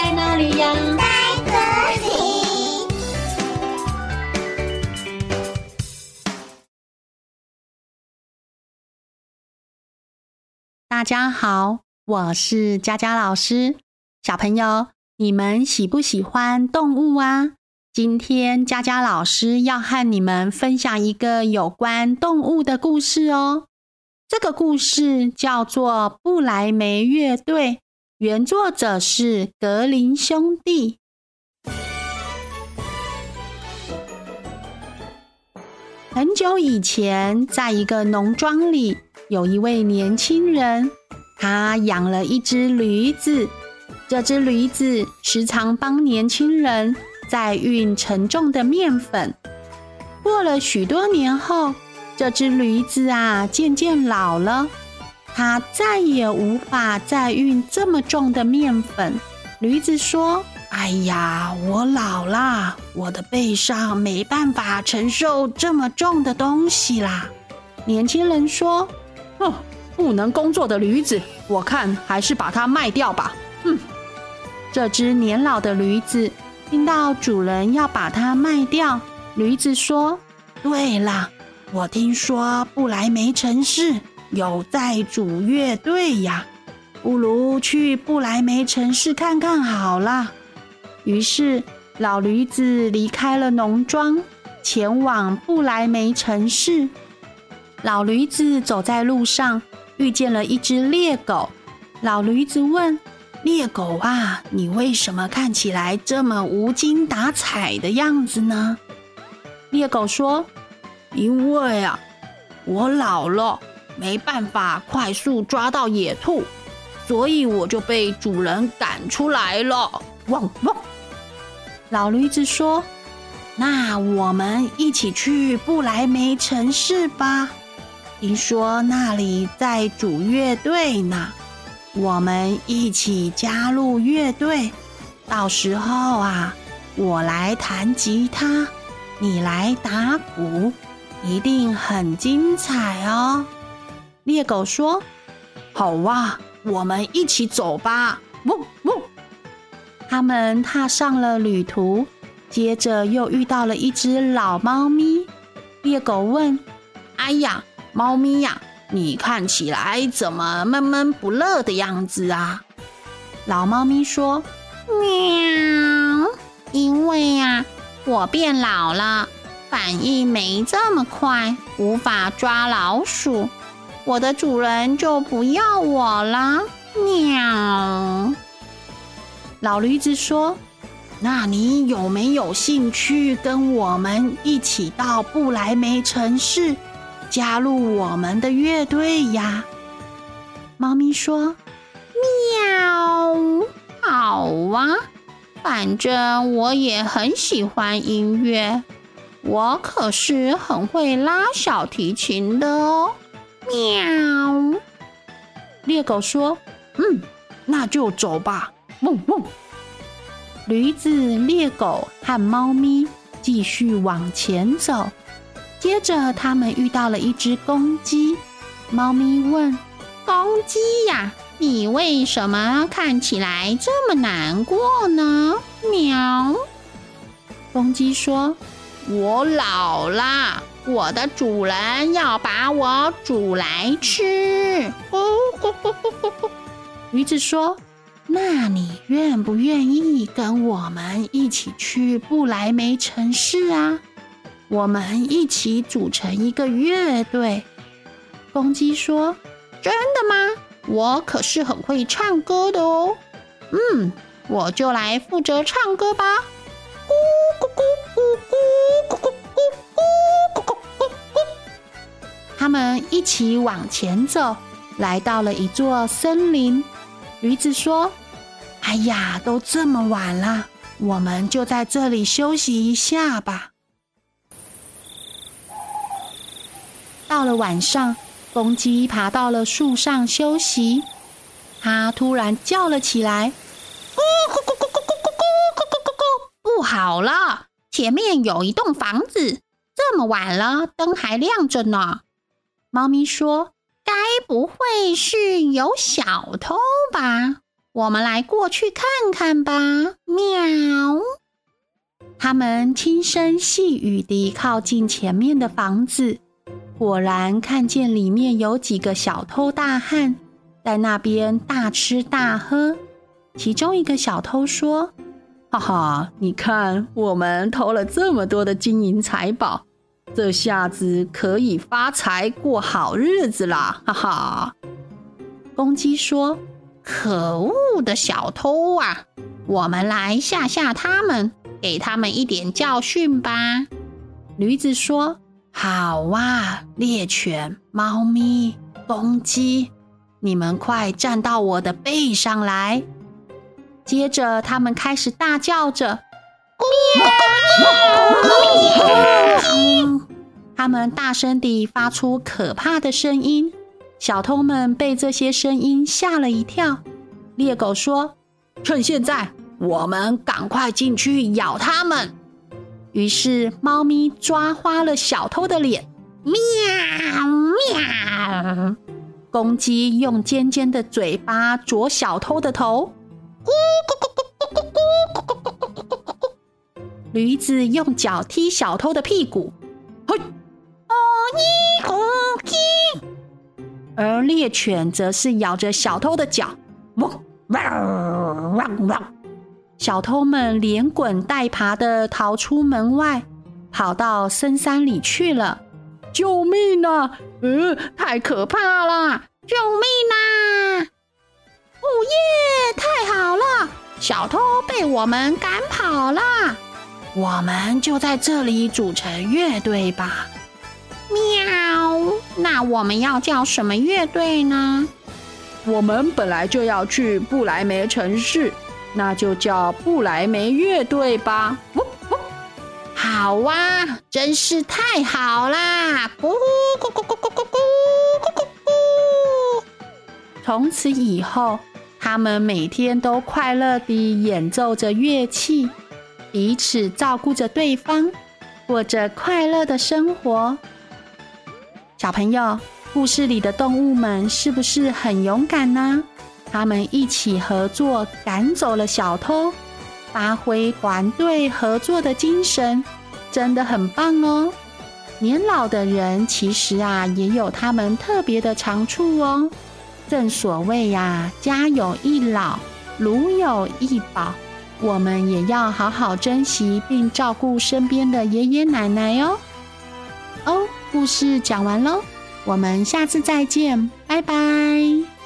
在哪里呀？在这里。大家好，我是佳佳老师。小朋友，你们喜不喜欢动物啊？今天佳佳老师要和你们分享一个有关动物的故事哦。这个故事叫做《布莱梅乐队》，原作者是格林兄弟。很久以前，在一个农庄里，有一位年轻人，他养了一只驴子。这只驴子时常帮年轻人在运沉重的面粉。过了许多年后，这只驴子啊，渐渐老了，它再也无法再运这么重的面粉。驴子说：“哎呀，我老啦，我的背上没办法承受这么重的东西啦。”年轻人说：“哦，不能工作的驴子，我看还是把它卖掉吧。”哼，这只年老的驴子听到主人要把它卖掉，驴子说：“对了。”我听说不来梅城市有在主乐队呀，不如去不来梅城市看看好了。于是老驴子离开了农庄，前往不来梅城市。老驴子走在路上，遇见了一只猎狗。老驴子问：“猎狗啊，你为什么看起来这么无精打采的样子呢？”猎狗说。因为啊，我老了，没办法快速抓到野兔，所以我就被主人赶出来了。汪汪！老驴子说：“那我们一起去不来梅城市吧，听说那里在组乐队呢。我们一起加入乐队，到时候啊，我来弹吉他，你来打鼓。”一定很精彩哦！猎狗说：“好哇，我们一起走吧！”呜呜，他们踏上了旅途，接着又遇到了一只老猫咪。猎狗问：“哎呀，猫咪呀，你看起来怎么闷闷不乐的样子啊？”老猫咪说：“喵，因为呀，我变老了。”反应没这么快，无法抓老鼠，我的主人就不要我了。喵！老驴子说：“那你有没有兴趣跟我们一起到不来梅城市，加入我们的乐队呀？”猫咪说：“喵，好啊，反正我也很喜欢音乐。”我可是很会拉小提琴的哦，喵！猎狗说：“嗯，那就走吧。”汪汪！驴子、猎狗和猫咪继续往前走。接着，他们遇到了一只公鸡。猫咪问：“公鸡呀，你为什么看起来这么难过呢？”喵！公鸡说。我老了，我的主人要把我煮来吃。哦咕咕咕咕咕！驴子说：“那你愿不愿意跟我们一起去不来梅城市啊？我们一起组成一个乐队。”公鸡说：“真的吗？我可是很会唱歌的哦。嗯，我就来负责唱歌吧。”咕咕咕咕咕。他们一起往前走，来到了一座森林。驴子说：“哎呀，都这么晚了，我们就在这里休息一下吧。”到了晚上，公鸡爬到了树上休息。它突然叫了起来：“咕咕咕咕咕咕咕咕咕咕咕！不好了，前面有一栋房子，这么晚了，灯还亮着呢。”猫咪说：“该不会是有小偷吧？我们来过去看看吧。喵！他们轻声细语地靠近前面的房子，果然看见里面有几个小偷大汉在那边大吃大喝。其中一个小偷说：“哈哈，你看，我们偷了这么多的金银财宝，这下子可以发财过好日子啦！”哈哈。公鸡说：“可恶的小偷啊，我们来吓吓他们。”给他们一点教训吧。驴子说：“好哇，猎犬、猫咪、公鸡，你们快站到我的背上来。”接着，他们开始大叫着：“ 喵！” 他们大声地发出可怕的声音。小偷们被这些声音吓了一跳。猎狗说：“趁现在。”我们赶快进去咬他们。于是，猫咪抓花了小偷的脸，喵喵。公鸡用尖尖的嘴巴啄小偷的头，咕咕咕咕咕咕咕咕咕咕咕咕咕。驴子用脚踢小偷的屁股，哦咦呼鸡。而猎犬则是咬着小偷的脚，汪汪汪汪。小偷们连滚带爬地逃出门外，跑到深山里去了。救命啊！嗯，太可怕了！救命啊！哦耶！太好了，小偷被我们赶跑了。我们就在这里组成乐队吧。喵！那我们要叫什么乐队呢？我们本来就要去不来梅城市。那就叫不来梅乐队吧！呜呜，好哇，真是太好啦！咕咕咕咕咕咕咕咕咕咕。从此以后，他们每天都快乐地演奏着乐器，彼此照顾着对方，过着快乐的生活。小朋友，故事里的动物们是不是很勇敢呢？他们一起合作赶走了小偷，发挥团队合作的精神，真的很棒哦。年老的人其实啊，也有他们特别的长处哦。正所谓呀，家有一老，如有一宝。我们也要好好珍惜并照顾身边的爷爷奶奶哦。哦，故事讲完喽，我们下次再见，拜拜。